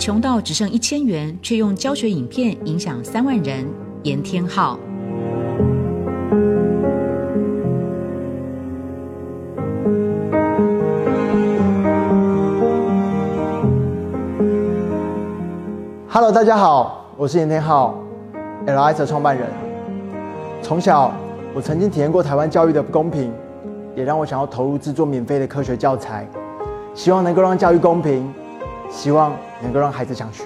穷到只剩一千元，却用教学影片影响三万人。严天浩。Hello，大家好，我是严天浩，LIS 的创办人。从小，我曾经体验过台湾教育的不公平，也让我想要投入制作免费的科学教材，希望能够让教育公平，希望能够让孩子想学。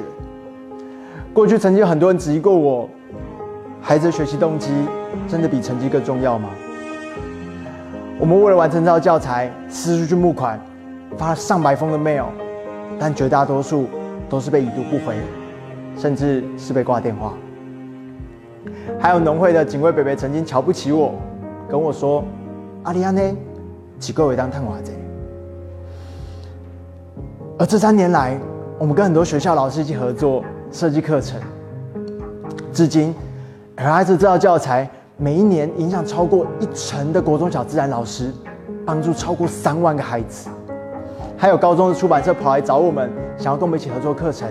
过去曾经很多人质疑过我，孩子的学习动机真的比成绩更重要吗？我们为了完成这套教材，四处去募款，发了上百封的 mail，但绝大多数都是被已读不回，甚至是被挂电话。还有农会的警卫北北曾经瞧不起我，跟我说：“阿里安呢，几个月当探娃子。”而这三年来，我们跟很多学校老师一起合作设计课程，至今，LIS 这套教材每一年影响超过一成的国中小自然老师，帮助超过三万个孩子。还有高中的出版社跑来找我们，想要跟我们一起合作课程，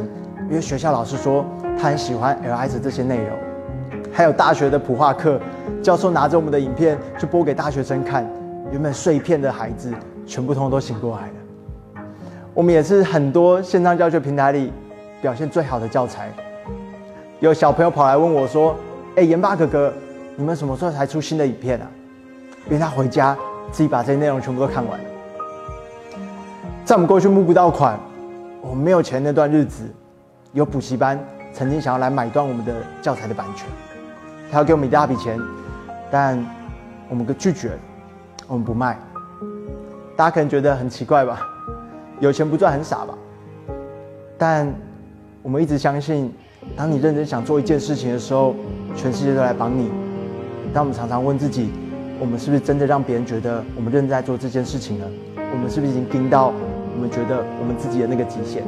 因为学校老师说他很喜欢 LIS 这些内容。还有大学的普化课，教授拿着我们的影片去播给大学生看，原本睡片的孩子全部通通都醒过来了。我们也是很多线上教学平台里表现最好的教材。有小朋友跑来问我说：“哎，研发哥哥，你们什么时候才出新的影片啊？”因为他回家自己把这些内容全部都看完了。在我们过去募不到款，我们没有钱那段日子，有补习班曾经想要来买断我们的教材的版权。他要给我们一大笔钱，但我们拒绝了，我们不卖。大家可能觉得很奇怪吧？有钱不赚很傻吧？但我们一直相信，当你认真想做一件事情的时候，全世界都来帮你。但我们常常问自己：我们是不是真的让别人觉得我们认真在做这件事情呢？我们是不是已经盯到我们觉得我们自己的那个极限？